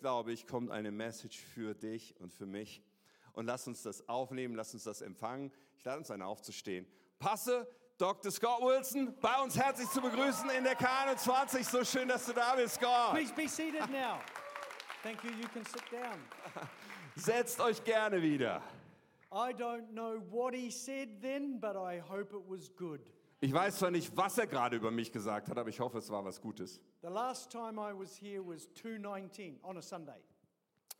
glaube ich, kommt eine Message für dich und für mich. Und lass uns das aufnehmen, lass uns das empfangen. Ich lade uns ein, aufzustehen. Passe, Dr. Scott Wilson, bei uns herzlich zu begrüßen in der K21. So schön, dass du da bist, Scott. Please be seated now. Thank you. You can sit down. Setzt euch gerne wieder. I don't know what he said then, but I hope it was good. Ich weiß zwar nicht, was er gerade über mich gesagt hat, aber ich hoffe, es war was Gutes. The last time I was here was 219 on a Sunday.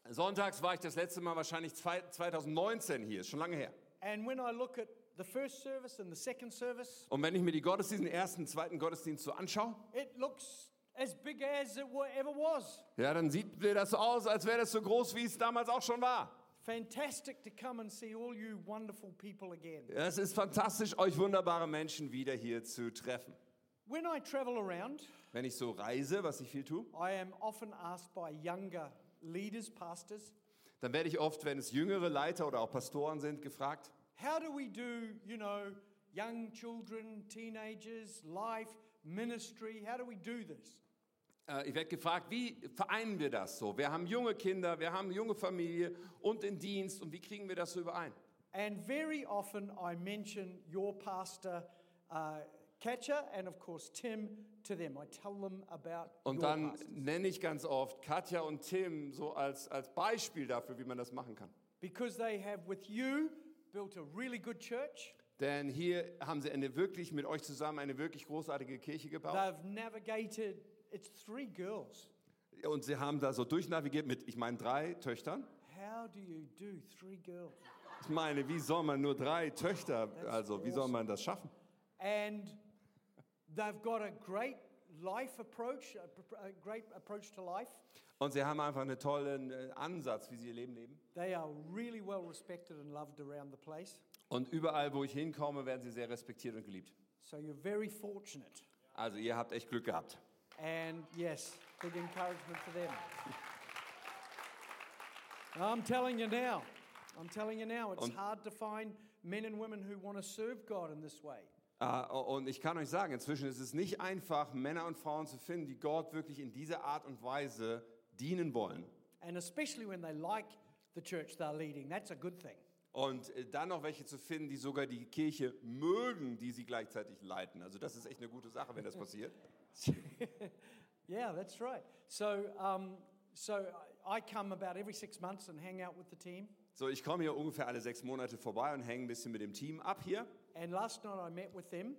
Sonntags war ich das letzte Mal wahrscheinlich zwei- 2019 hier, ist schon lange her. And when I look at the first service and the second service, Und wenn ich mir die Gottesdienste, den ersten, zweiten Gottesdienst so anschaue, it looks as big as it ever was. ja, dann sieht mir das so aus, als wäre das so groß, wie es damals auch schon war. Fantastic to come and see all you wonderful people again. Es ist fantastisch, euch wunderbare Menschen wieder hier zu treffen. When I travel around, Wenn ich so reise, was ich viel tue, I am often asked by younger leaders, pastors, dann werde ich oft, wenn es jüngere Leiter oder auch Pastoren sind, gefragt, How do we do, you know, young children, teenagers, life, ministry? How do we do this? Äh, ich werde gefragt, wie vereinen wir das so? Wir haben junge Kinder, wir haben junge Familie und den Dienst und wie kriegen wir das so überein? And very often I mention your pastor, uh, Katja, and of course Tim to them. I tell them about Und dann nenne ich ganz oft Katja und Tim so als, als Beispiel dafür, wie man das machen kann. Because they have, with you, built a really good church. Denn hier haben sie eine wirklich mit euch zusammen eine wirklich großartige Kirche gebaut. They've navigated, it's three girls. Und sie haben da so durchnavigiert mit, ich meine, drei Töchtern. How do you do three girls? Ich meine, wie soll man nur drei Töchter, also wie soll man das schaffen? And they've got a great life approach, a, pr- a great approach to life. Und sie haben einfach einen tollen äh, Ansatz, wie sie ihr Leben leben. They are really well respected and loved around the place. Und überall, wo ich hinkomme, werden sie sehr respektiert und geliebt. So you're very fortunate. Also ihr habt echt Glück gehabt. And yes, big encouragement for them. I'm telling you now, I'm telling you now, it's Und- hard to find men and women who want to serve God in this way. Ah, Und ich kann euch sagen, inzwischen ist es nicht einfach, Männer und Frauen zu finden, die Gott wirklich in dieser Art und Weise dienen wollen. And especially when they like the church they're leading, that's a good thing. Und äh, dann noch welche zu finden, die sogar die Kirche mögen, die sie gleichzeitig leiten. Also das ist echt eine gute Sache, wenn das passiert. Yeah, that's right. So, um, so I I come about every six months and hang out with the team. So, ich komme hier ungefähr alle sechs Monate vorbei und hänge ein bisschen mit dem Team ab hier. And last night I met with them.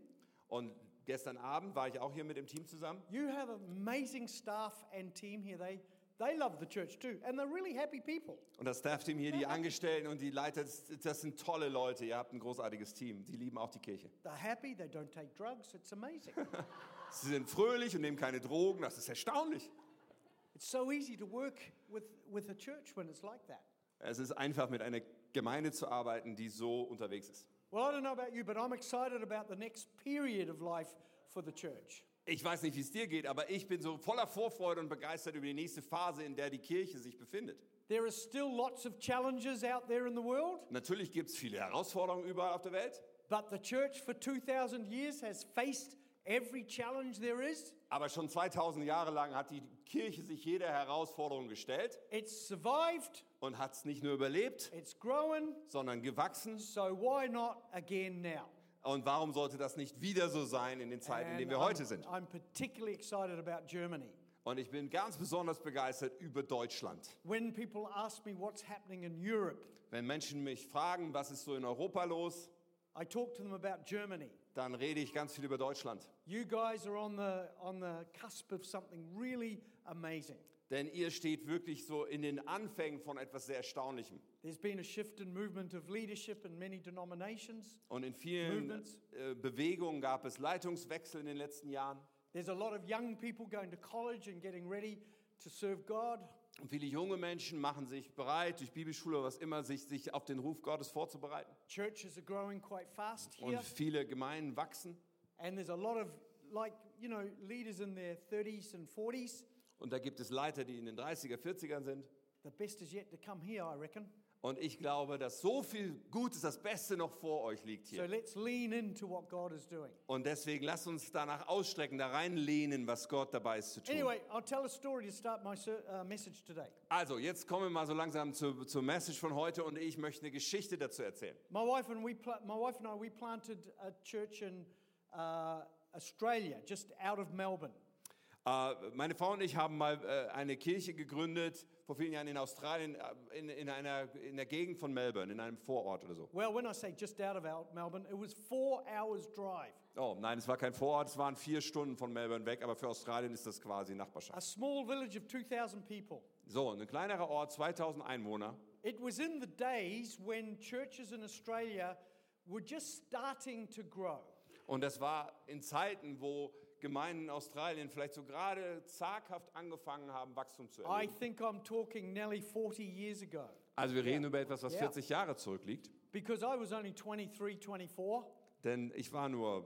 Und gestern Abend war ich auch hier mit dem Team zusammen. You have amazing staff and team here. They, they love the church too, and they're really happy people. Und das Staff-Team hier, die Angestellten und die Leiter, das, sind tolle Leute. Ihr habt ein großartiges Team. Die lieben auch die Kirche. They're happy. They don't take drugs. It's amazing. Sie sind fröhlich und nehmen keine Drogen. Das ist erstaunlich. it's so easy to work with, with a church when it's like that. Es ist einfach, mit einer Gemeinde zu arbeiten, die so unterwegs ist. Well, I don't know about you, but I'm excited about the next period of life for the church. Ich weiß nicht, wie es dir geht, aber ich bin so voller Vorfreude und begeistert über die nächste Phase, in der die Kirche sich befindet. There are still lots of challenges out there in the world, Natürlich gibt es viele Herausforderungen überall auf der Welt, but the church for 2,000 years has faced every challenge there is. aber schon 2000 Jahre lang hat die Kirche sich jeder Herausforderung gestellt It's survived, und hat es nicht nur überlebt, it's growing, sondern gewachsen. so why not again now? Und warum sollte das nicht wieder so sein in den Zeiten, in denen wir I'm- heute sind? I'm particularly excited about Germany. Und ich bin ganz besonders begeistert über Deutschland. When people ask me what's happening in Europe, Wenn Menschen mich fragen, was ist so in Europa los, I talk to them about Germany. dann rede ich ganz viel über Deutschland. You guys are on the, on the cusp of something really amazing. Denn ihr steht wirklich so in den Anfängen von etwas sehr Erstaunlichem. There's been a shift in movement of leadership in many denominations. Und in vielen Movements. äh, Bewegungen gab es Leitungswechsel in den letzten Jahren. There's a lot of young people going to college and getting ready to serve God. Und viele junge Menschen machen sich bereit, durch Bibelschule oder was immer, sich, sich auf den Ruf Gottes vorzubereiten. Churches are growing quite fast Und here. viele Gemeinden wachsen. And there's a lot of, like, you know, leaders in their 30s and 40s. Und da gibt es Leiter, die in den 30er, 40ern sind. The best is yet to come here, I reckon. Und ich glaube, dass so viel Gutes, das Beste noch vor euch liegt So hier. let's lean into what God is doing. Und deswegen lasst uns danach ausstrecken, da reinlehnen, was Gott dabei ist zu tun. Anyway, I'll tell a story to start my ser- uh, message today. Also, jetzt kommen wir mal so langsam zu, zur Message von heute und ich möchte eine Geschichte dazu erzählen. My wife and we, my wife and I, we planted a church in uh, Australia, just out of Melbourne. Äh, meine Frau und ich haben mal äh, eine Kirche gegründet, vor vielen Jahren in Australien, äh, in, in, einer, in der Gegend von Melbourne, in einem Vorort oder so. Well, when I say just out of Melbourne, it was four hours drive. Oh nein, es war kein Vorort, es waren vier Stunden von Melbourne weg, aber für Australien ist das quasi Nachbarschaft. A small village of 2,000 people. So, ein kleinerer Ort, 2000 Einwohner. It was in the days when churches in Australia were just starting to grow. Und das war in Zeiten, wo Gemeinden in Australien vielleicht so gerade zaghaft angefangen haben, Wachstum zu I erleben. think I'm talking nearly 40 years ago Also wir reden über etwas, was Ja. 40 Jahre zurückliegt. because I was only 23, 24. Denn ich war nur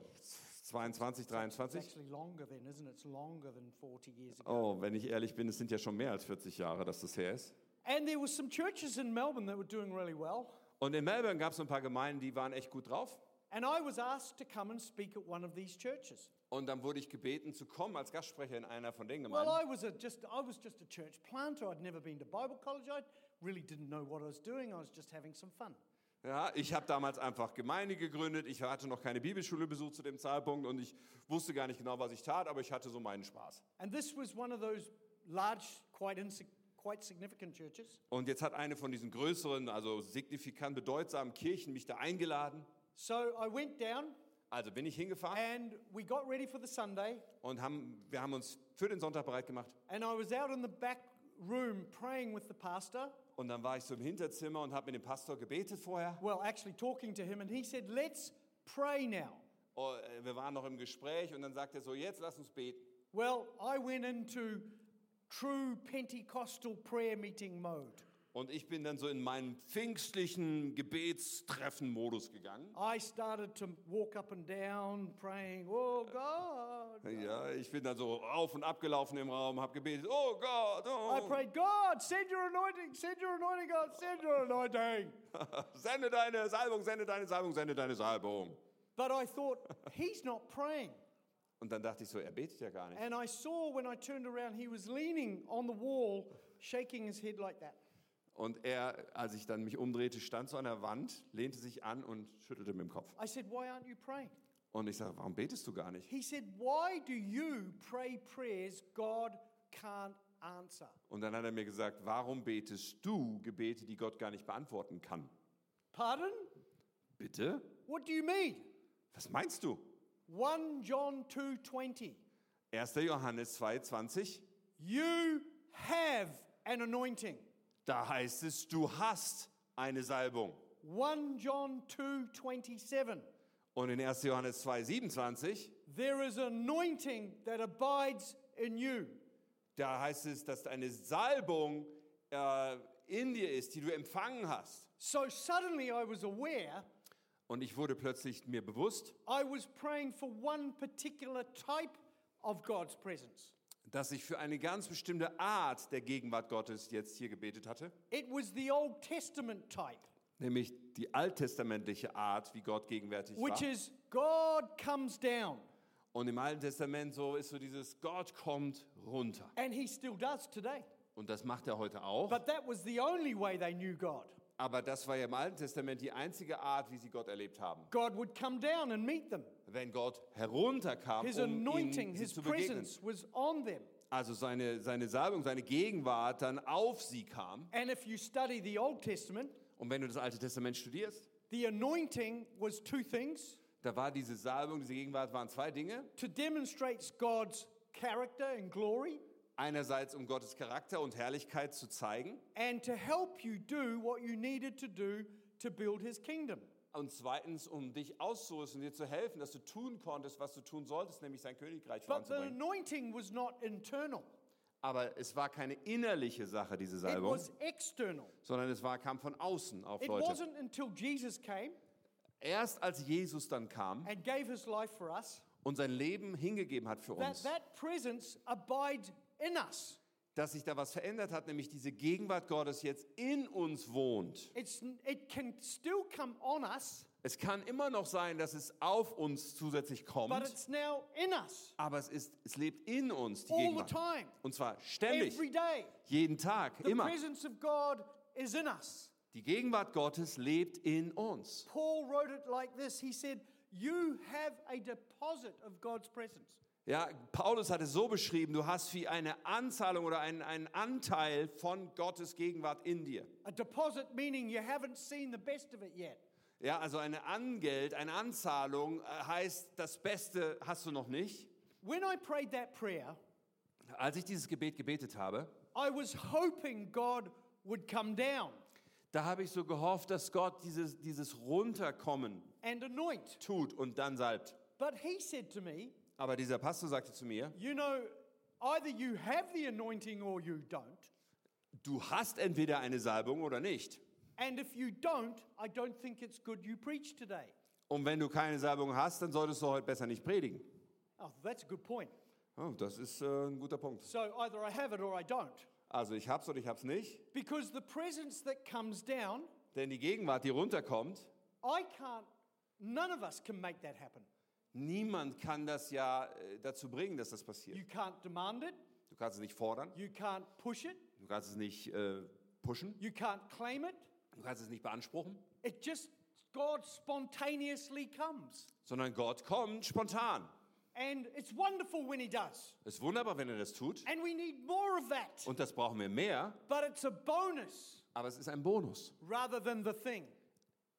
22, It's 23. actually longer then, isn't it? It's longer than 40 years ago. Oh, wenn ich ehrlich bin, es sind ja schon mehr als 40 Jahre, dass das her ist. And there was some churches in Melbourne that were doing really well. Und in Melbourne gab es ein paar Gemeinden, die waren echt gut drauf. And I was asked to come and speak at one of these churches. Und dann wurde ich gebeten zu kommen als Gastsprecher in einer von den Well, Gemeinden. I was a just I was just a church planter. I'd never been to Bible college. I really didn't know what I was doing. I was just having some fun. Ja, ich habe damals einfach Gemeinde gegründet. Ich hatte noch keine Bibelschule besucht zu dem Zeitpunkt und ich wusste gar nicht genau, was ich tat, aber ich hatte so meinen Spaß. And this was one of those large, quite quite significant churches. Und jetzt hat eine von diesen größeren, also signifikant bedeutsamen Kirchen mich da eingeladen. So I went down Also bin ich hingefahren and we got ready for the Sunday. und haben, wir haben uns für den Sonntag bereit gemacht. And I was out in the back room praying with the pastor. Und dann war ich so im Hinterzimmer und habe mit dem Pastor gebetet vorher. Well, actually talking to him, and he said, Let's pray now. Oh, äh, Wir waren noch im Gespräch und dann sagt er so, jetzt lass uns beten. Well, I went into true Pentecostal prayer meeting mode. Und ich bin dann so in meinen pfingstlichen Gebetstreffen-Modus gegangen. I started to walk up and down praying, Oh God. Ja, ich bin dann so auf und ab gelaufen im Raum, habe gebetet, oh Gott, I oh, prayed, God, send your anointing, send your anointing, God, send your anointing. sende deine Salbung, sende deine Salbung, sende deine Salbung. But I thought, He's not praying. Und dann dachte ich so, er betet ja gar nicht. And I saw when I turned around, he was leaning on the wall, shaking his head like that. Und er, als ich dann mich umdrehte, stand so an der Wand, lehnte sich an und schüttelte mit dem Kopf. I said, Why aren't you praying? Und ich sage, warum betest du gar nicht? He said, Why do you pray prayers God can't answer? Und dann hat er mir gesagt, warum betest du Gebete, die Gott gar nicht beantworten kann? Pardon? Bitte? What do you mean? Was meinst du? 1 John 2:20. 1. Johannes 2,20, You have an anointing. Da heißt es, du hast eine Salbung. 1 John 2:27. Und in 1. Johannes 2,27, There is anointing that abides in you. da heißt es, dass eine Salbung äh, in dir ist, die du empfangen hast. So suddenly I was aware Und ich wurde plötzlich mir bewusst, I was praying for one particular type of God's presence. Dass ich für eine ganz bestimmte Art der Gegenwart Gottes jetzt hier gebetet hatte, It was the Old Testament type, nämlich die alttestamentliche Art, wie Gott gegenwärtig which war. is God comes down. Und im Alten Testament so ist so dieses Gott kommt runter. And he still does today. Und das macht er heute auch. But that was the only way they knew God. Aber das war ja im Alten Testament die einzige Art, wie sie Gott erlebt haben. God would come down and meet them. Wenn Gott herunterkam, His um ihnen anointing, his zu begegnen. presence was on them. Also seine, seine Salbung, seine Gegenwart dann auf sie kam. And if you study the Old Testament, Und wenn du das Alte Testament studierst, the anointing was two things da war diese Salbung, diese Gegenwart waren zwei Dinge. to demonstrate God's character and glory, Einerseits, um Gottes Charakter und Herrlichkeit zu zeigen. and to help you do what you needed to do to build his kingdom. Und zweitens, um dich auszurüsten, dir zu helfen, dass du tun konntest, was du tun solltest, nämlich sein Königreich But the voranzubringen. anointing was not internal, Aber es war keine innerliche Sache, diese it Salbung, was external. sondern es war, kam von außen auf It Leute. wasn't until Jesus came Erst als Jesus dann kam and gave his life for us und sein Leben hingegeben hat für that uns, that presence abide in us. Dass sich da was verändert hat, nämlich diese Gegenwart Gottes jetzt in uns wohnt. It's, it can still come on us, Es kann immer noch sein, dass es auf uns zusätzlich but kommt, it's now in us aber es, ist, es lebt in uns, die all the Gegenwart. time, Und zwar ständig, every day. jeden Tag, The immer. presence of God is in us. Die Gegenwart Gottes lebt in uns. Paul wrote it like this He said, You have a deposit of God's presence. Ja, Paulus hat es so beschrieben, du hast wie eine Anzahlung oder einen, einen Anteil von Gottes Gegenwart in dir. A deposit meaning you haven't seen the best of it yet. Ja, also eine Angeld, eine Anzahlung äh, heißt, das Beste hast du noch nicht. When I prayed that prayer, Als ich dieses Gebet gebetet habe, I was hoping God would come down da habe ich so gehofft, dass Gott dieses, dieses Runterkommen and anoint. tut und dann salbt. But he said to me, Aber dieser Pastor sagte zu mir, You know, either you have the anointing or you don't. du hast entweder eine Salbung oder nicht. And if you don't, I don't think it's good you preach today. Und wenn du keine Salbung hast, dann solltest du heute besser nicht predigen. Oh, that's a good point. Oh, das ist äh, ein guter Punkt. So either I have it or I don't. Also ich hab's oder ich hab's nicht. Because the presence that comes down, Denn die Gegenwart, die runterkommt, I can't, none of us can make that happen. Niemand kann das ja äh, dazu bringen, dass das passiert. You can't demand it, Du kannst es nicht fordern, you can't push it, du kannst es nicht äh, pushen, you can't claim it. du kannst es nicht beanspruchen, It just, God spontaneously comes. sondern Gott kommt spontan. And it's wonderful when He does. Es ist wunderbar, wenn er das tut. And we need more of that. Und das brauchen wir mehr, But it's a bonus aber es ist ein Bonus. rather than the thing.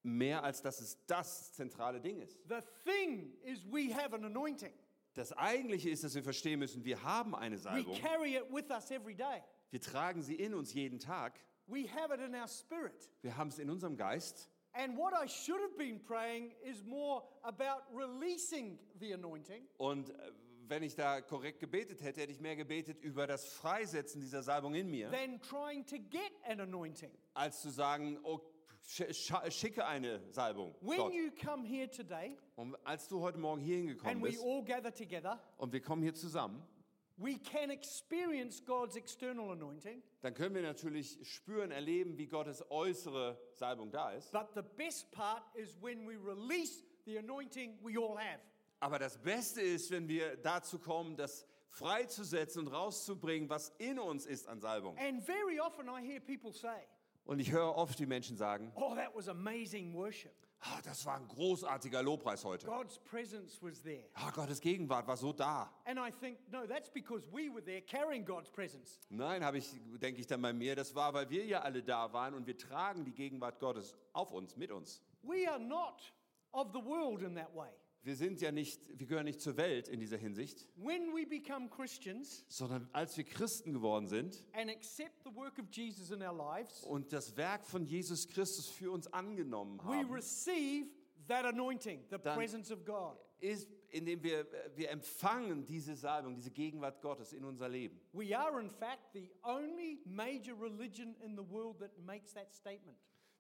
Mehr als dass es das zentrale Ding ist. The thing is, we have an anointing. Das Eigentliche ist, dass wir verstehen müssen, wir haben eine We Salbung. carry it with us every day. Wir tragen sie in uns jeden Tag. We have it in our spirit. Wir haben es in unserem Geist. And what I should have been praying is more about releasing the anointing Und äh, wenn ich da korrekt gebetet hätte, hätte ich mehr gebetet über das Freisetzen dieser Salbung in mir, than trying to get an anointing. als zu sagen, sch schicke eine Salbung. When you come here today Und als du heute Morgen hier hingekommen and we bist all gather together, und wir kommen hier zusammen, we can experience God's external anointing, dann können wir natürlich spüren, erleben, wie Gottes äußere Salbung da ist. but the best part is when we release the anointing we all have. Aber das Beste ist, wenn wir dazu kommen, das freizusetzen und rauszubringen, was in uns ist an Salbung. And very often I hear people say, Und ich höre oft die Menschen sagen, Oh, that was amazing worship. ah, das war ein großartiger Lobpreis heute. God's presence was there. Ah, Gottes Gegenwart war so da. And I think, no, that's because we were there carrying God's presence. Nein, habe ich, denke ich dann bei mir, das war, weil wir ja alle da waren und wir tragen die Gegenwart Gottes auf uns, mit uns. We are not of the world in that way. Wir sind ja nicht, wir gehören nicht zur Welt in dieser Hinsicht, When we become Christians sondern als wir Christen geworden sind and accept the work of Jesus in our lives, und das Werk von Jesus Christus für uns angenommen we haben, receive that anointing, the Dann- presence of God. ist, indem wir, wir empfangen diese Salbung, diese Gegenwart Gottes in unser Leben. We are, in fact, the only major religion in the world that makes that statement.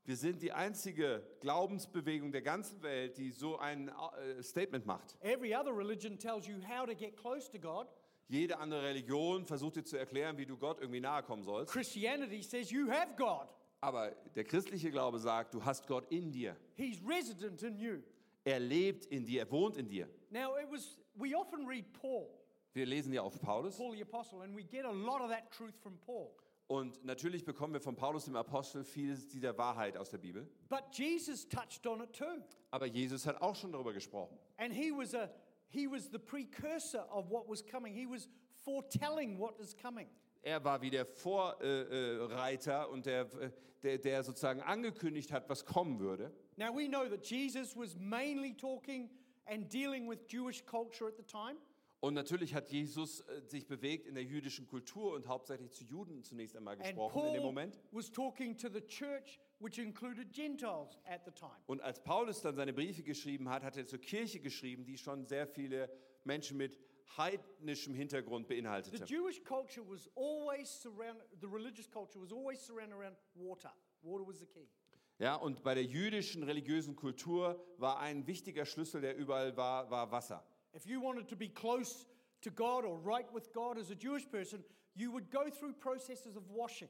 Wir sind die einzige Glaubensbewegung der ganzen Welt, die so ein äh, Statement macht. Every other religion tells you how to get close to God. Jede andere Religion versucht dir zu erklären, wie du Gott irgendwie nahe kommen sollst. Christianity says you have God, Aber der christliche Glaube sagt, du hast Gott in dir. He's resident in you. Er lebt in dir, er wohnt in dir. Now, it was, we often read Paul, Wir lesen ja auf Paulus Paul the Apostle, and we get a lot of that truth from Paul. Und natürlich bekommen wir von Paulus dem Apostel viel dieser Wahrheit aus der Bibel. But Jesus touched on it too. Aber Jesus hat auch schon darüber gesprochen. And he was, a, he was the precursor of what was coming. He was foretelling what is coming. Er war wie der Vorreiter äh, Reiter und der, äh, der, der sozusagen angekündigt hat, was kommen würde. Now we know that Jesus was mainly talking and dealing with Jewish culture at the time. Und natürlich hat Jesus äh, sich bewegt in der jüdischen Kultur und hauptsächlich zu Juden zunächst einmal gesprochen in dem Moment. was talking to the church, which included Gentiles at the time. Und als Paulus dann seine Briefe geschrieben hat, hat er zur Kirche geschrieben, die schon sehr viele Menschen mit heidnischem Hintergrund The beinhaltete. Jewish culture was always surrounded, the religious culture was always surrounded around water. Water was the key. Ja, und bei der jüdischen religiösen Kultur war ein wichtiger Schlüssel, der überall war, war Wasser. If you wanted to be close to God or right with God as a Jewish person, you would go through processes of washing.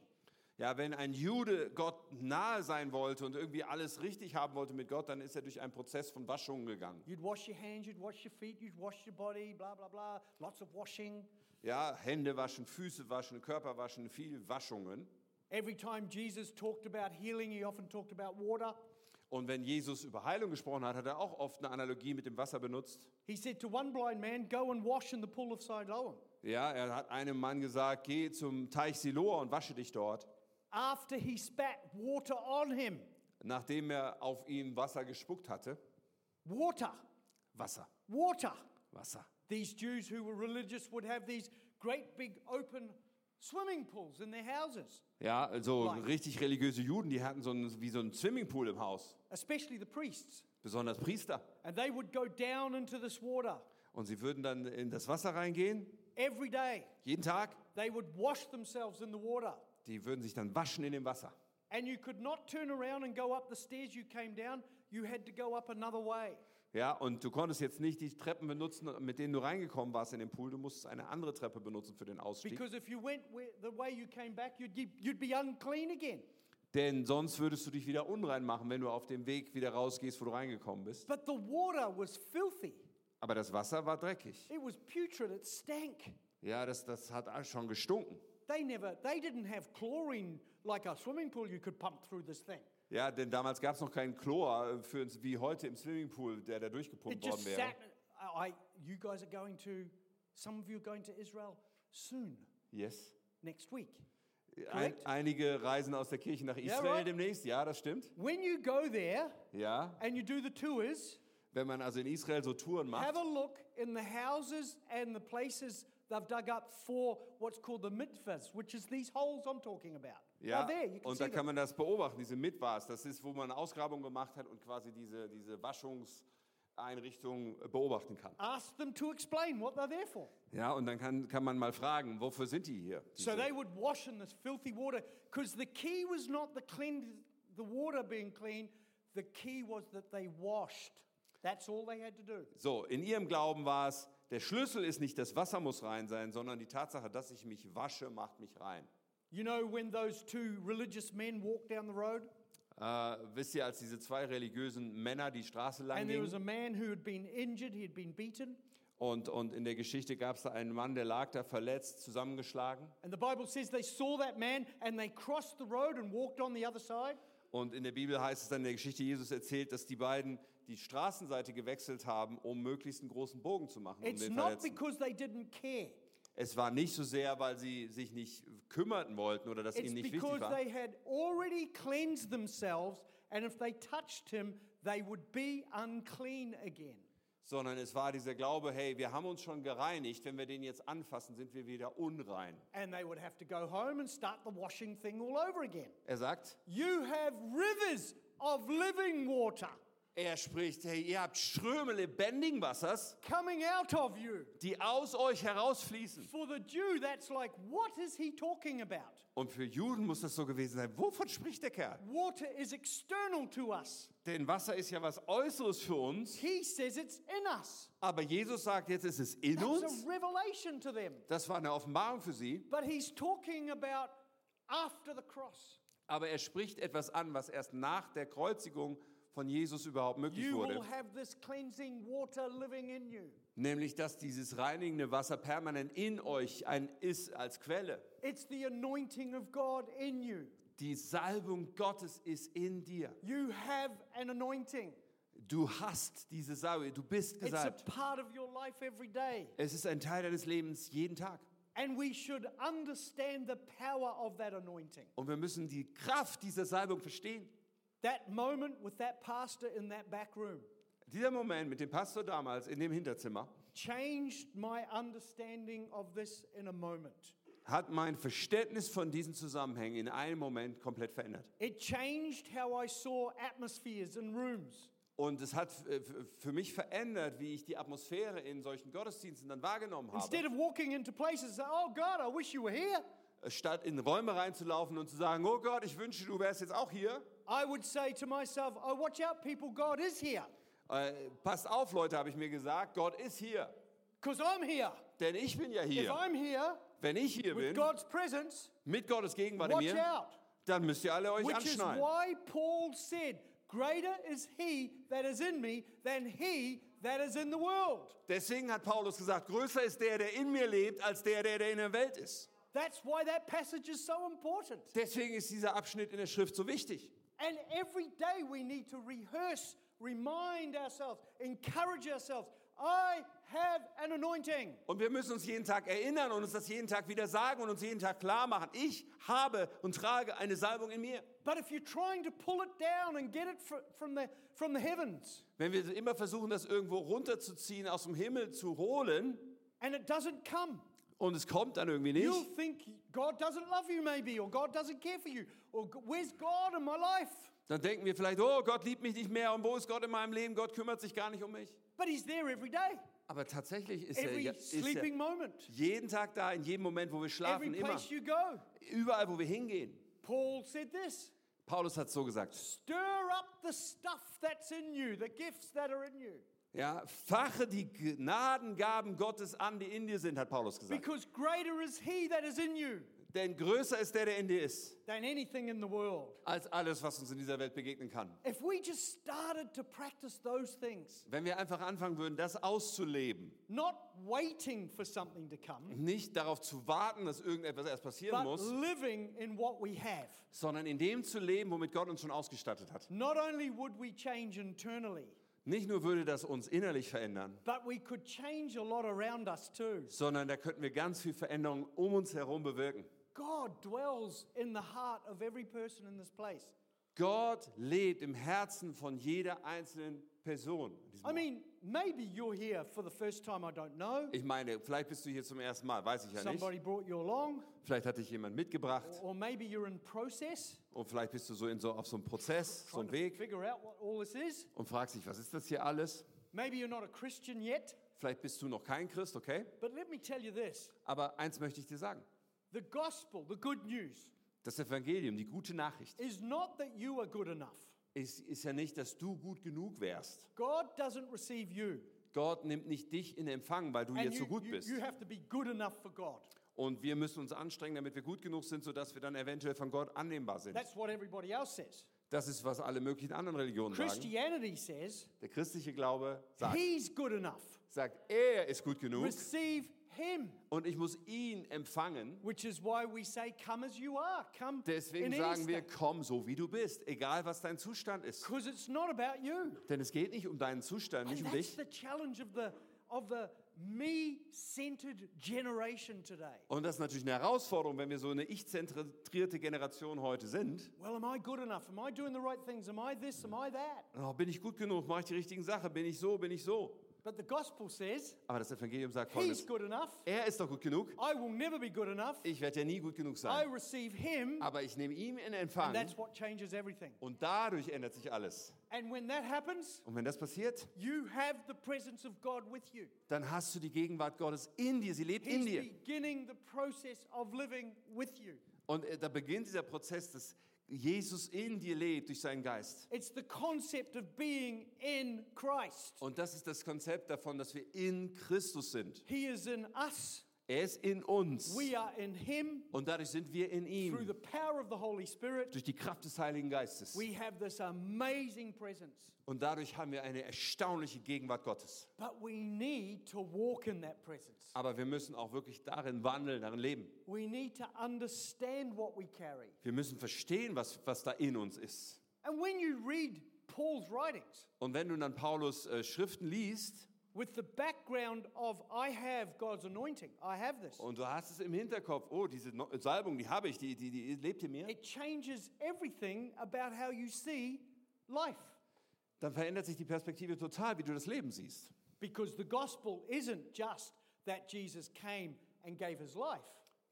Ja, wenn ein Jude Gott nahe sein wollte und irgendwie alles richtig haben wollte mit Gott, dann ist er durch einen Prozess von Waschungen gegangen. You'd wash your hands, you'd wash your feet, you'd wash your body, blah, blah, blah. Lots of washing. Ja, Hände waschen, Füße waschen, Körper waschen, viel Waschungen. Every time Jesus talked about healing, he often talked about water. Und wenn Jesus über Heilung gesprochen hat, hat er auch oft eine Analogie mit dem Wasser benutzt. He said to one blind man, Go and wash in the pool of Siloam. Ja, er hat einem Mann gesagt, geh zum Teich Siloa und wasche dich dort. After he spat water on him. Nachdem er auf ihn Wasser gespuckt hatte. Water, Wasser, water. Wasser. These Jews who were religious would have these great big open swimming pools in their houses, Ja, also richtig religiöse Juden, die hatten so ein, wie so ein Swimmingpool im Haus. especially the priests. Besonders Priester. And they would go down into this water Und sie würden dann in das Wasser reingehen, every day. jeden Tag. They would wash themselves in the water. Die würden sich dann waschen in dem Wasser. And you could not turn around and go up the stairs you came down. You had to go up another way. Ja, und du konntest jetzt nicht die Treppen benutzen, mit denen du reingekommen warst in den Pool. Du musstest eine andere Treppe benutzen für den Ausstieg. Because if you went where, the way you came back, you'd, be- you'd be unclean again. Denn sonst würdest du dich wieder unrein machen, wenn du auf dem Weg wieder rausgehst, wo du reingekommen bist. But the water was filthy. Aber das Wasser war dreckig. It was putrid. It stank. Ja, das, das hat schon gestunken. They never, they didn't have chlorine like a swimming pool you could pump through this thing. Ja, denn damals gab es noch keinen Chlor für uns wie heute im Swimmingpool, der da durchgepumpt It just worden wäre. sat. I, you guys are going to, some of you are going to Israel soon, Yes. next week. Ein, Correct. einige reisen aus der Kirche nach Israel right. demnächst. Ja, das stimmt. When you go there Ja, and you do the tours, wenn man also in Israel so Touren macht, have a look in the houses and the places they've dug up for what's called the mitvahs, which is these holes I'm talking about. Ja, there, und da kann man das beobachten, diese Mitwas. Das ist, wo man Ausgrabungen gemacht hat und quasi diese, diese Waschungseinrichtung beobachten kann. Ask them to explain what they're there for. Ja, und dann kann, kann man mal fragen, wofür sind die hier? So diese- they would wash in this filthy water because the key was not the clean, the water being clean. The key was that they washed. That's all they had to do. So, in ihrem Glauben war es, der Schlüssel ist nicht, das Wasser muss rein sein, sondern die Tatsache, dass ich mich wasche, macht mich rein. You know when those two religious men walked down the road Äh, wisst ihr, als diese zwei religiösen Männer die Straße lang and there was a man who had been injured, he had been beaten, und, und in der Geschichte gab es da einen Mann, der lag da verletzt, zusammengeschlagen. and the Bible says they saw that man and they crossed the road and walked on the other side. Und in der Bibel heißt es dann in der Geschichte, Jesus erzählt, dass die beiden die Straßenseite gewechselt haben, um möglichst einen großen Bogen zu machen. Um It's den not Verletzten. because they didn't care. Es war nicht so sehr, weil sie sich nicht kümmerten wollten oder dass It's ihnen nicht wichtig because war, they had already cleansed themselves, and if they touched him, they would be unclean again. sondern es war dieser Glaube, hey, wir haben uns schon gereinigt, wenn wir den jetzt anfassen, sind wir wieder unrein. And they would have to go home and start the washing thing all over again. Er sagt, You have rivers of living water er spricht, hey, ihr habt Ströme lebendigen Wassers, coming out of you. die aus euch herausfließen. For the Jew, that's like, what is he talking about? Und für Juden muss das so gewesen sein. Wovon spricht der Kerl? Water is external to us. Denn Wasser ist ja was Äußeres für uns. He says it's in us. Aber Jesus sagt, jetzt ist es in That's uns. a revelation to them. Das war eine Offenbarung für sie. But he's talking about after the cross. Aber er spricht etwas an, was erst nach der Kreuzigung von Jesus überhaupt möglich You wurde. will have this cleansing water living in you. Nämlich, dass dieses reinigende Wasser permanent in euch ein ist als Quelle. It's the anointing of God in you. Die Salbung Gottes ist in dir. You have an anointing. Du hast diese Salbung, du bist It's a gesalbt. part of your life every day. Es ist ein Teil deines Lebens jeden Tag. And we should understand the power of that anointing. Und wir müssen die Kraft dieser Salbung verstehen. That moment with that pastor in that back room Dieser Moment mit dem Pastor damals in dem Hinterzimmer changed my understanding of this in a moment. hat mein Verständnis von diesen Zusammenhängen in einem Moment komplett verändert. It changed how I saw atmospheres in rooms. Und es hat äh, für mich verändert, wie ich die Atmosphäre in solchen Gottesdiensten dann wahrgenommen Instead habe. of walking into places, oh God, I wish you were here, Statt in Räume reinzulaufen und zu sagen, oh Gott, ich wünsche, du wärst jetzt auch hier. I would say to myself, oh, watch out, people, God is here. Äh, passt auf, Leute, habe ich mir gesagt, Gott ist hier. Because I'm here. Denn ich bin ja If hier. I'm here, Wenn ich hier with bin, God's presence, mit Gottes Gegenwart in watch mir, out. dann müsst ihr alle euch Which is anschneiden. why Paul said, Greater is he that is in me than he that is in the world. Deswegen hat Paulus gesagt, größer ist der, der in mir lebt, als der, der, der in der Welt ist. That's why that passage is so important. Deswegen ist dieser Abschnitt in der Schrift so wichtig. And every day we need to rehearse, remind ourselves, encourage ourselves. I have an anointing. Und wir müssen uns jeden Tag erinnern und uns das jeden Tag wieder sagen und uns jeden Tag klar machen. Ich habe und trage eine Salbung in mir. But if you're trying to pull it down and get it fr- from the, from the heavens, Wenn wir immer versuchen, das irgendwo runterzuziehen, aus dem Himmel zu holen and it doesn't come, und es kommt dann irgendwie you'll nicht, think God doesn't love you, maybe, or God doesn't care for you, or "G- where's God in my life? dann denken wir vielleicht, oh, Gott liebt mich nicht mehr und wo ist Gott in meinem Leben? Gott kümmert sich gar nicht um mich. But He's there every day, Aber tatsächlich ist er, every ja- ist er moment, jeden Tag da, in jedem Moment, wo wir every schlafen, immer. place you go. Überall, wo wir hingehen. Paul said this Paulus hat so gesagt. stir up the stuff that's in you, the gifts that are in you. Ja, fache die Gnadengaben Gottes an, die in dir sind, hat Paulus gesagt. Because greater is He that is in you Denn größer ist der, der in dir ist, than anything in the world. als alles, was uns in dieser Welt begegnen kann. If we just started to practice those things, Wenn wir einfach anfangen würden, das auszuleben, not waiting for something to come, nicht darauf zu warten, dass irgendetwas erst passieren but muss, living in what we have, sondern in dem zu leben, womit Gott uns schon ausgestattet hat. not only would we change internally, Nicht nur würde das uns innerlich verändern, but we could change a lot around us too. sondern da könnten wir ganz viel Veränderung um uns herum bewirken. God dwells in the heart of every person in this place. Gott lebt im Herzen von jeder einzelnen Person. I mean, maybe you're here for the first time, I don't know. Ich meine, vielleicht bist du hier zum ersten Mal, weiß ich ja nicht. Somebody brought you along, Vielleicht hat dich jemand mitgebracht or maybe you're in process, und vielleicht bist du so, in so auf so einem Prozess, so trying einem to Weg figure out what all this is. und fragst dich, was ist das hier alles? Maybe you're not a Christian yet, Vielleicht bist du noch kein Christ, okay? but let me tell you this Aber eins möchte ich dir sagen. the gospel, the good news, Das Evangelium, die gute Nachricht, is not that you are good enough. ist, ist ja nicht, dass du gut genug wärst. God doesn't receive you. Gott nimmt nicht dich in Empfang, weil du And jetzt you, so gut you, bist. you have to be good enough for God. Und wir müssen uns anstrengen, damit wir gut genug sind, sodass wir dann eventuell von Gott annehmbar sind. That's what everybody else says. Das ist, was alle möglichen anderen Religionen sagen. Christianity says Der christliche Glaube sagt, he's good enough. sagt, er ist gut genug Receive. Und ich muss ihn empfangen. Which is why we say, Come as you are. Come Deswegen sagen wir, komm so wie du bist, egal was dein Zustand ist. Because it's not about you. Denn es geht nicht um deinen Zustand, nicht And um that's dich. the challenge of the, of the me centered generation today. Und das ist natürlich eine Herausforderung, wenn wir so eine ich-zentrierte Generation heute sind. Well, am I good enough? Am I doing the right things? Am I this? Am I that? Oh, bin ich gut genug? Mache ich die richtigen Sachen? Bin ich so? Bin ich so? But the gospel says Aber das Evangelium sagt he's folgendes. good enough. Er ist doch gut genug. I will never be good enough. Ich werde ja nie gut genug I sein. receive him. Aber ich nehme ihm in And Empfang that's what changes everything. und dadurch ändert sich alles. And when that happens, Und wenn das passiert, you have the presence of God with you. dann hast du die Gegenwart Gottes in dir. Sie lebt in He's dir. beginning the process of living with you. Und äh, da beginnt dieser Prozess, dass Jesus in dir lebt durch seinen Geist. It's the concept of being in Christ. Und das ist das Konzept davon, dass wir in Christus sind. He is in us. Er ist in uns. We are in Him. Und dadurch sind wir in Through ihm. the power of the Holy Spirit, Durch die Kraft des Heiligen Geistes. we have this amazing presence. Und dadurch haben wir eine erstaunliche Gegenwart Gottes. But we need to walk in that presence. Aber wir müssen auch wirklich darin wandeln, darin leben. We need to understand what we carry. Wir müssen verstehen, was, was da in uns ist. And when you read Paul's writings Und wenn du dann Paulus äh, Schriften liest with the background of, I have God's anointing, I have this, und du hast es im Hinterkopf, oh, diese Salbung, die habe ich, die, die, die lebt in mir, it changes everything about how you see life. dann verändert sich die Perspektive total, wie du das Leben siehst. Because the gospel isn't just that Jesus came and gave his life.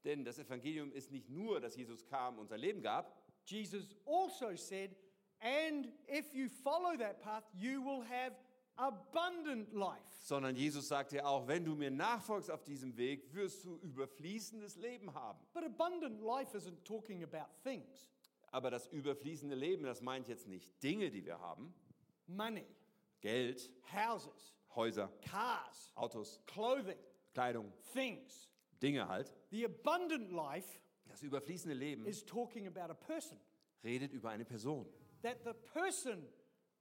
Denn das Evangelium ist nicht nur, dass Jesus kam und sein Leben gab, Jesus also said, and if you follow that path, you will have abundant life. sondern Jesus sagte ja auch, wenn du mir nachfolgst auf diesem Weg, wirst du überfließendes Leben haben. But abundant life isn't talking about things Aber das überfließende Leben, das meint jetzt nicht Dinge, die wir haben, money, Geld, houses, Häuser, cars, Autos, clothing, Kleidung, things. Dinge halt. The abundant life Das überfließende Leben is talking about a person. redet über eine Person. That the person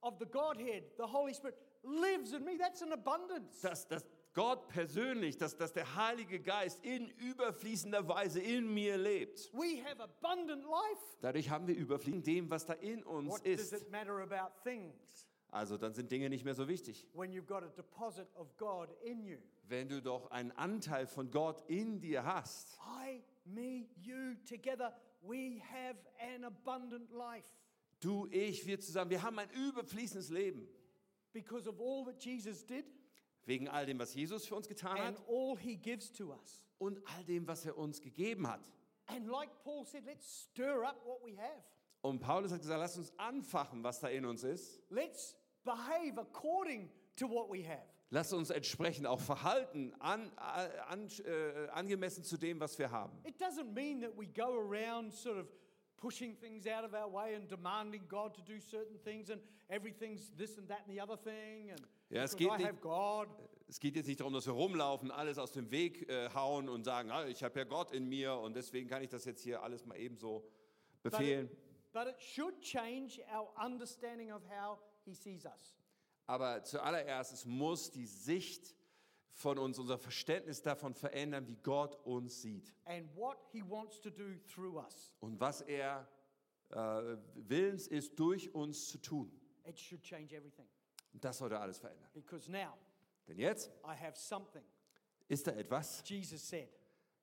of the Godhead, the Holy Spirit, lives in me. That's an abundance. Dass, dass Gott persönlich, dass, dass der Heilige Geist in überfließender Weise in mir lebt. We have abundant life. Dadurch haben wir überfließend dem, was da in uns What does ist. it matter about things Also dann sind Dinge nicht mehr so wichtig. when you've got a deposit of God in you? Wenn du doch einen Anteil von Gott in dir hast. I, me, you, together, we have an abundant life Du, ich, wir zusammen, wir haben ein überfließendes Leben. Because of all that Jesus did Wegen all dem, was Jesus für uns getan and hat all he gives to us. und all dem, was er uns gegeben hat. And like Paul said, let's stir up what we have. Und Paulus hat gesagt, lass uns anfachen, was da in uns ist. Let's behave according to what we have. Lass uns entsprechend auch verhalten, an, an, äh, angemessen zu dem, was wir haben. It doesn't mean that we go around sort of pushing things out of our way and demanding God to do certain things and everything's this and that and the other thing and Ja, es geht I nicht- have God. Es geht jetzt nicht darum, dass wir rumlaufen, alles aus dem Weg äh, hauen und sagen, ah, ich habe ja Gott in mir und deswegen kann ich das jetzt hier alles mal eben so But befehlen. it, but it should change our understanding of how he sees us. Aber zuallererst, es muss die Sicht von uns, unser Verständnis davon verändern, wie Gott uns sieht and what he wants to do through us. und was er äh, willens ist, durch uns zu tun. It should change everything. Und das sollte alles verändern. Because now Denn jetzt I have something. ist da etwas. Jesus said,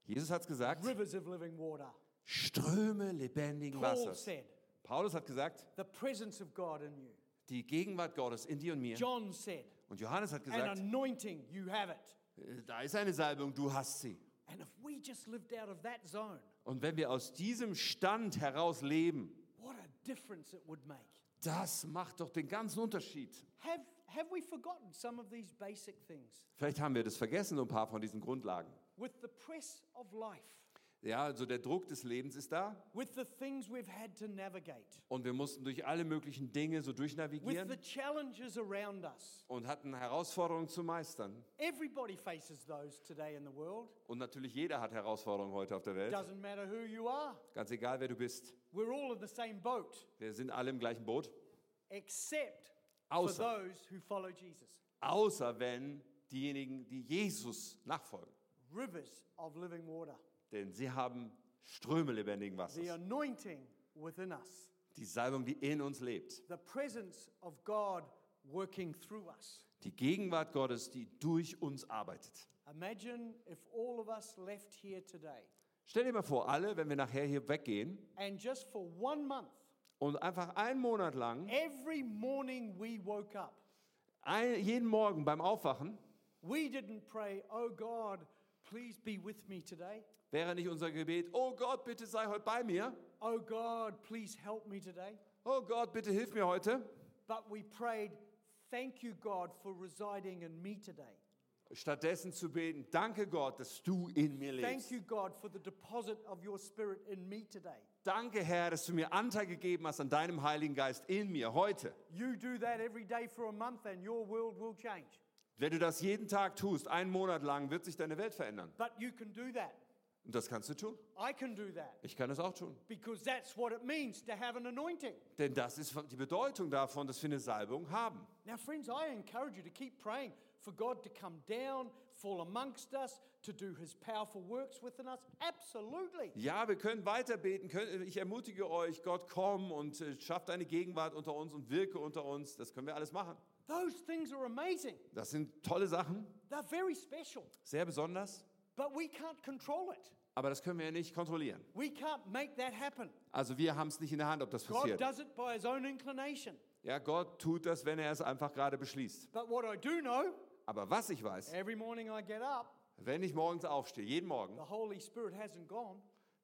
Jesus hat es gesagt, rivers of living water. Ströme lebendigen Paul Wassers. said, Paulus hat gesagt, the presence of God in you. die Gegenwart Gottes in dir und mir. John said, Und Johannes hat an gesagt, anointing, you have it. äh, da ist eine Salbung, du hast sie. And if we just lived out of that zone, Und wenn wir aus diesem Stand heraus leben, what a difference it would make. das macht doch den ganzen Unterschied. Have, have we forgotten some of these basic things? Vielleicht haben wir das vergessen, so ein paar von diesen Grundlagen. With the press of life, Ja, also der Druck des Lebens ist da with the things we've had to navigate, und wir mussten durch alle möglichen Dinge so with the durchnavigieren challenges around us. und hatten Herausforderungen zu meistern. Everybody faces those today in the world. Und natürlich jeder hat Herausforderungen heute auf der Welt. Doesn't matter who you are, Ganz egal, wer du bist. we're all in the same boat, Wir sind alle im gleichen Boot. except for Außer, those who follow Jesus. außer wenn diejenigen, die Jesus nachfolgen. Rivers of living water, Denn sie haben Ströme lebendigen the Wassers. anointing within us, Die Salbung, die in uns lebt. the presence of God working through us. Die Gegenwart Gottes, die durch uns arbeitet. Imagine if all of us left here today Stell dir mal vor, alle, wenn wir nachher hier weggehen and just for one month, und einfach einen Monat lang, every morning we woke up, ein, jeden Morgen beim Aufwachen, we didn't pray, Oh God, please be with me today. Wäre nicht unser Gebet, oh Gott, bitte sei heute bei mir. Oh God, please help me today. Oh Gott, bitte hilf mir heute. But we prayed, Thank you, God, for residing in me today. Stattdessen zu beten, danke Gott, dass du in mir Thank lebst. you, God, for the deposit of your spirit in me today. Danke Herr, dass du mir Anteil gegeben hast an deinem Heiligen Geist in mir heute. You do that every day for a month, and your world will change. Wenn du das jeden Tag tust, einen Monat lang, wird sich deine Welt verändern. But you can do that. Und das kannst du tun. I can do that Ich kann es auch tun. because that's what it means to have an anointing. Denn das ist die Bedeutung davon, dass wir eine Salbung haben. Now, friends, I encourage you to keep praying for God to come down, fall amongst us, to do his powerful works within us. Absolutely. Ja, wir können weiter beten. Ich ermutige euch, Gott, komm und äh, schaff deine Gegenwart unter uns und wirke unter uns. Das können wir alles machen. Those things are amazing. Das sind tolle Sachen, They're very special, sehr besonders. But we can't control it. Aber das können wir ja nicht kontrollieren. We can't make that happen. Also wir haben es nicht in der Hand, ob das God passiert. does it by his own inclination. Ja, Gott tut das, wenn er es einfach gerade beschließt. But what I do know, Aber was ich weiß, every morning I get up, wenn ich morgens aufstehe, jeden Morgen, the Holy Spirit hasn't gone.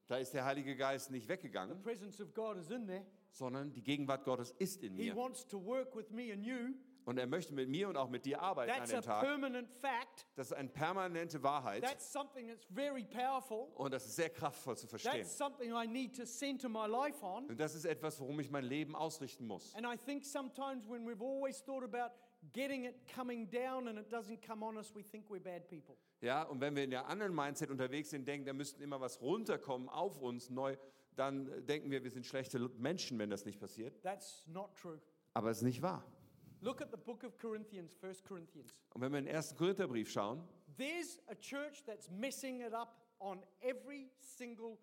da ist der Heilige Geist nicht The weggegangen, presence of God is in there. sondern die Gegenwart Gottes ist in He mir. wants to work with me and you. Und er möchte mit mir und auch mit dir arbeiten an That's dem a Tag. permanent fact. Das ist eine permanente Wahrheit That's something that's very powerful. und das ist sehr kraftvoll zu verstehen. That's something I need to center my life on. Und das ist etwas, worum ich mein Leben ausrichten muss. And I think sometimes when we've always thought about getting it coming down and it doesn't come on us, we think we're bad people. Ja, und wenn wir in der anderen Mindset unterwegs sind, denken, da müssten immer was runterkommen auf uns neu, dann denken wir, wir sind schlechte Menschen, wenn das nicht passiert. That's not true. Aber es ist nicht wahr. Look at the book of Corinthians, 1 Corinthians. Und wenn wir in den ersten Korintherbrief schauen, There's a church that's messing it up on every single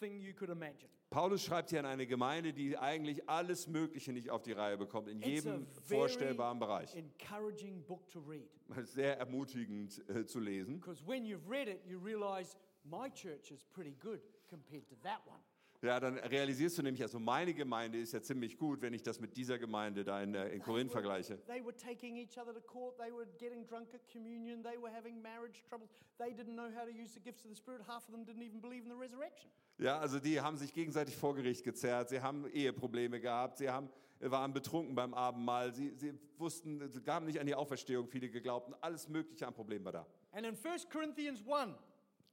thing you could imagine. Paulus schreibt hier an eine Gemeinde, die eigentlich alles Mögliche nicht auf die Reihe bekommt, in It's a jedem vorstellbaren Bereich. encouraging book to read. Sehr ermutigend äh, zu lesen. Because when you've read it, you realize my church is pretty good compared to that one. Ja, dann realisierst du nämlich, also meine Gemeinde ist ja ziemlich gut, wenn ich das mit dieser Gemeinde da in, äh, in Korinth vergleiche. They were taking each other to court. They were getting drunk at communion. They were having marriage troubles. They didn't know how to use the gifts of the Spirit. Half of them didn't even believe in the resurrection. Ja, also die haben sich gegenseitig vor Gericht gezerrt, sie haben Eheprobleme gehabt, sie haben, waren betrunken beim Abendmahl, sie, sie wussten, sie gaben nicht an die Auferstehung, viele geglaubten, alles Mögliche an Problemen war da. And in 1 Corinthians 1,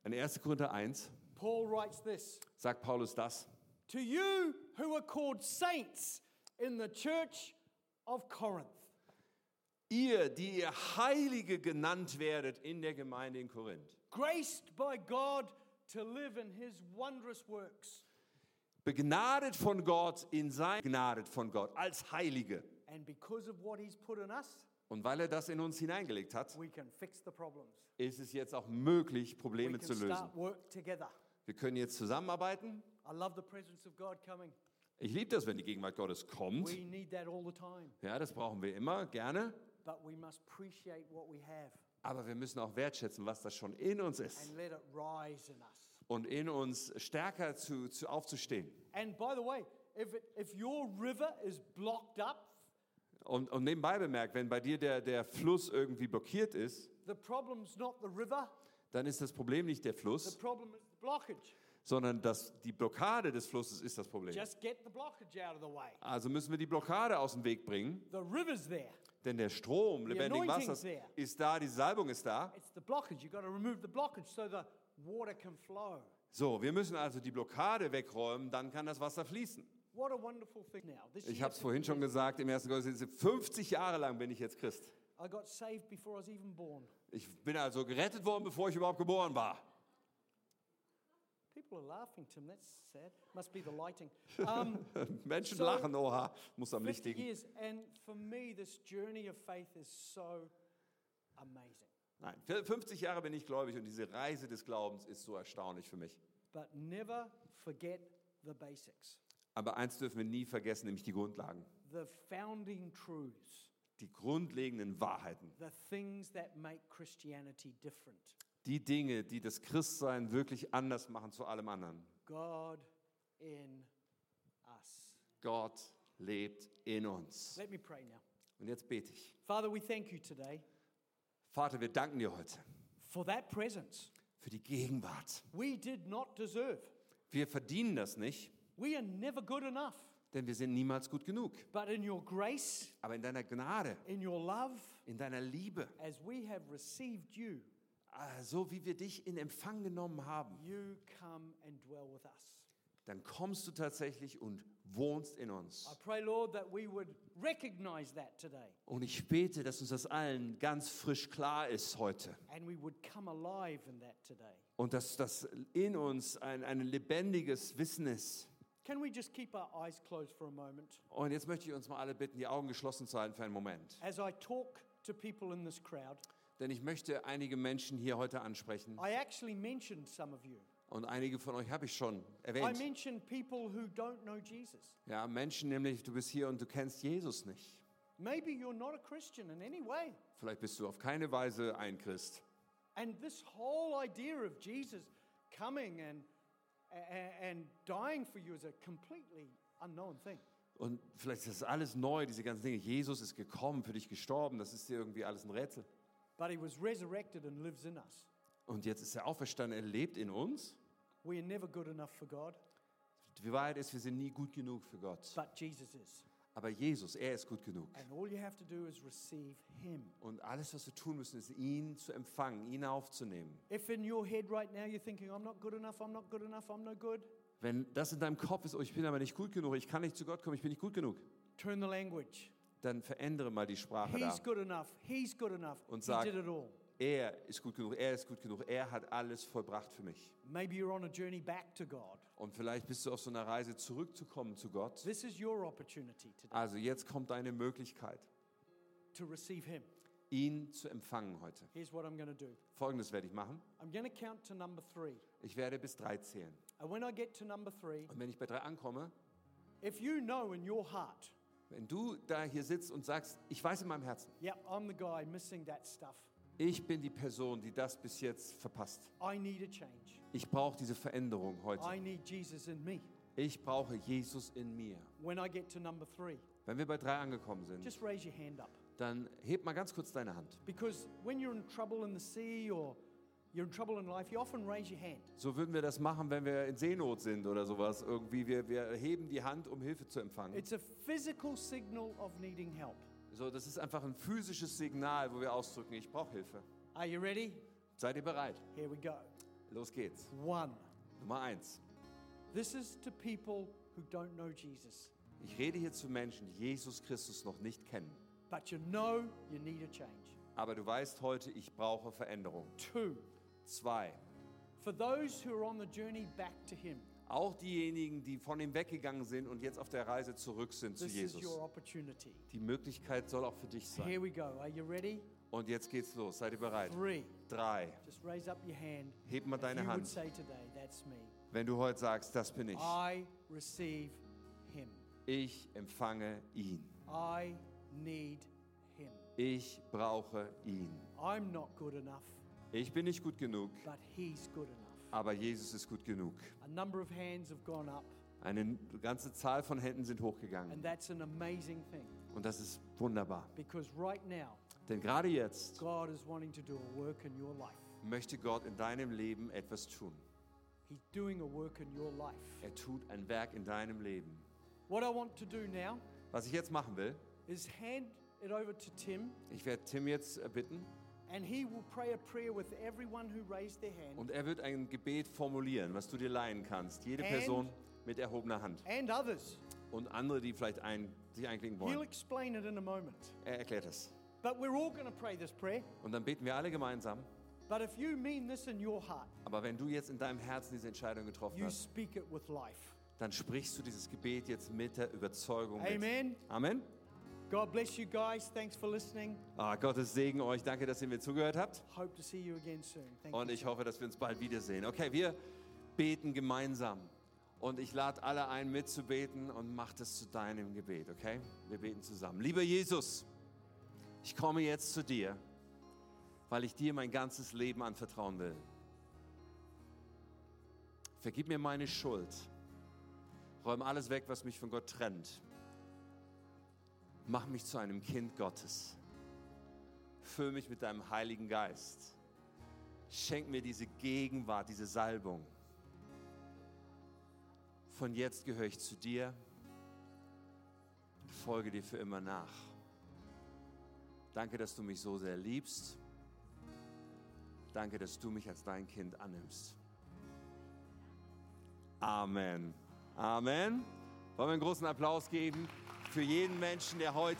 In 1. Korinther 1 Paul writes this sagt Paulus das. To you who are called saints in the church of Corinth. Ihr, die ihr Heilige genannt werdet in der Gemeinde in Korinth, graced by God to live in his wondrous works. begnadet von Gott in sein, begnadet von Gott als Heilige. And because of what he's put in us, Und weil er das in uns hineingelegt hat, ist es jetzt auch möglich, Probleme zu lösen. Wir können jetzt zusammenarbeiten. I love the presence of God coming. Ich liebe das, wenn die Gegenwart Gottes kommt. We need that all the time. Ja, das brauchen wir immer, gerne. But we must appreciate what we have Aber wir müssen auch wertschätzen, was das schon in uns ist. and let it rise in us. Und in uns stärker zu, zu aufzustehen. And by the way, if, it, if your river is blocked up, Und, und nebenbei bemerkt, wenn bei dir der, der Fluss irgendwie blockiert ist, the problem's not the river, dann ist das Problem nicht der the Fluss, sondern das, die Blockade des Flusses ist das Problem. Just get the blockage out of the way. Also müssen wir die Blockade aus dem Weg bringen, The river's there. denn der Strom lebendigen Wassers ist da, die Salbung ist da. It's the blockage. You've got to remove the blockage so the water can flow. So, wir müssen also die Blockade wegräumen, dann kann das Wasser fließen. What a wonderful thing now. This Ich habe es vorhin schon gesagt, im ersten Gottesdienst, 50 Jahre lang bin ich jetzt Christ. I got saved before I was even born. Ich bin also gerettet worden, bevor ich überhaupt geboren war. People are laughing, Tim. That's sad. Must be the lighting. Um, Menschen So- lachen, oha, muss am Licht 50 liegen. years. And for me, this journey of faith is so amazing. Nein, 50 Jahre bin ich gläubig und diese Reise des Glaubens ist so erstaunlich für mich. But never forget the basics, Aber eins dürfen wir nie vergessen, nämlich die Grundlagen. the founding truths, Die grundlegenden Wahrheiten. the things that make Christianity different. Die Dinge, die das Christsein wirklich anders machen zu allem anderen. God in us. Gott lebt in uns. Let me pray now. Und jetzt bete ich. Father, we thank you today Vater, wir danken dir heute for that presence für die Gegenwart. we did not deserve. Wir verdienen das nicht, We are never good enough. denn wir sind niemals gut genug. But in your grace, Aber in deiner Gnade, in your love, in deiner Liebe, as we have received you, so wie wir dich in Empfang genommen haben, you come and dwell with us. dann kommst du tatsächlich und wohnst in uns. I pray, Lord, that we would recognize that today Und ich bete, dass uns das allen ganz frisch klar ist heute. and we would come alive in that today. Und dass das in uns ein, ein lebendiges Wissen ist. Can we just keep our eyes closed for a moment? Und jetzt möchte ich uns mal alle bitten, die Augen geschlossen zu halten für einen Moment. As I talk to people in this crowd, Denn ich möchte einige Menschen hier heute ansprechen. I actually mentioned some of you. Und einige von euch habe ich schon I erwähnt. mentioned people who don't know Jesus. Ja, Menschen nämlich, du bist hier und du kennst Jesus nicht. Maybe you're not a Christian in any way. Vielleicht bist du auf keine Weise ein Christ. And this whole idea of Jesus coming and, and, and dying for you is a completely unknown thing. Und vielleicht ist das alles neu, diese ganzen Dinge. Jesus ist gekommen, für dich gestorben. Das ist dir irgendwie alles ein Rätsel. But he was resurrected and lives in us. Und jetzt ist er auferstanden, er lebt in uns. We are never good enough for God, Die Wahrheit ist, wir sind nie gut genug für Gott. but Jesus is. Aber Jesus, er ist gut genug. And all you have to do is receive him. Und alles, was wir tun müssen, ist, ihn zu empfangen, ihn aufzunehmen. If in your head right now you're thinking, I'm not good enough, I'm not good enough, I'm no good, Wenn das in deinem Kopf ist, oh, ich bin aber nicht gut genug, ich kann nicht zu Gott kommen, ich bin nicht gut genug, turn the language. Dann verändere mal die Sprache da. He's good enough. He's good enough. Und he sag- did it all. Er ist gut genug, er ist gut genug, er hat alles vollbracht für mich. Maybe you're on a journey back to God. Und vielleicht bist du auf so einer Reise zurückzukommen zu Gott. This is your opportunity today Also jetzt kommt deine Möglichkeit, to receive Him. ihn zu empfangen heute. Here's what I'm going to do Folgendes werde ich machen. I'm going to count to number three. Ich werde bis drei zählen. And when I get to number three, Und wenn ich bei drei ankomme, if you know in your heart, wenn du da hier sitzt und sagst, ich weiß in meinem Herzen, yep, I'm the guy missing that stuff, ich bin die Person, die das bis jetzt verpasst. I need a change. Ich brauche diese Veränderung heute. I need Jesus in me. Ich brauche Jesus in mir. When I get to number three, Wenn wir bei drei angekommen sind, just raise your hand up. dann heb mal ganz kurz deine Hand. Because when you're in trouble in the sea or you're in trouble in life, you often raise your hand. So würden wir das machen, wenn wir in Seenot sind oder sowas. Irgendwie, wir, wir heben die Hand, um Hilfe zu empfangen. It's a physical signal of needing help. So, das ist einfach ein physisches Signal, wo wir ausdrücken, ich brauche Hilfe. Are you ready? Seid ihr bereit? Here we go. Los geht's. One. Nummer eins. This is to people who don't know Jesus, Ich rede hier zu Menschen, die Jesus Christus noch nicht kennen. but you know you need a change. Aber du weißt heute, ich brauche Veränderung. Two. Zwei. For those who are on the journey back to Him, Auch diejenigen, die von ihm weggegangen sind und jetzt auf der Reise zurück sind zu this is Jesus. your opportunity. Die Möglichkeit soll auch für dich sein. Here we go. Are you ready? Und jetzt geht's los. Seid ihr bereit? Three. Drei. Just raise up your hand. Heb mal deine Hand, say today, that's me. wenn du heute sagst, das bin ich. I receive Him. Ich empfange ihn. I need Him. Ich brauche ihn. I'm not good enough, Ich bin nicht gut genug, but He's good enough. aber Jesus ist gut genug. A number of hands have gone up, Eine ganze Zahl von Händen sind hochgegangen. and that's an amazing thing Und das ist wunderbar. because right now, Denn gerade jetzt God is wanting to do a work in your life. möchte Gott in deinem Leben etwas tun. He's doing a work in your life. Er tut ein Werk in deinem Leben. What I want to do now Was ich jetzt machen will, is hand it over to Tim, ich werde Tim jetzt äh, bitten and he will pray a prayer with everyone who raised their hand und er wird ein Gebet formulieren, was du dir leihen kannst. Jede And- Person mit erhobener Hand. and others. Und andere, die vielleicht ein, sich einklicken He'll wollen. explain it in a moment. Er erklärt es. But we're all going to pray this prayer. Und dann beten wir alle gemeinsam. But if you mean this in your heart, Aber wenn du jetzt in deinem Herzen diese Entscheidung getroffen you hast, speak it with life. dann sprichst du dieses Gebet jetzt mit der Überzeugung mit. Amen. God bless you guys. Thanks for listening. Ah, Gottes Segen euch. Danke, dass ihr mir zugehört habt. Hope to see you again soon. Thank Und ich hoffe, dass wir uns bald wiedersehen. Okay, wir beten gemeinsam. Und ich lade alle ein, mitzubeten und mach das zu deinem Gebet, okay? Wir beten zusammen. Lieber Jesus, ich komme jetzt zu dir, weil ich dir mein ganzes Leben anvertrauen will. Vergib mir meine Schuld. Räum alles weg, was mich von Gott trennt. Mach mich zu einem Kind Gottes. Füll mich mit deinem Heiligen Geist. Schenk mir diese Gegenwart, diese Salbung. Von jetzt gehöre ich zu dir und folge dir für immer nach. Danke, dass du mich so sehr liebst. Danke, dass du mich als dein Kind annimmst. Amen. Amen. Wollen wir einen großen Applaus geben für jeden Menschen, der heute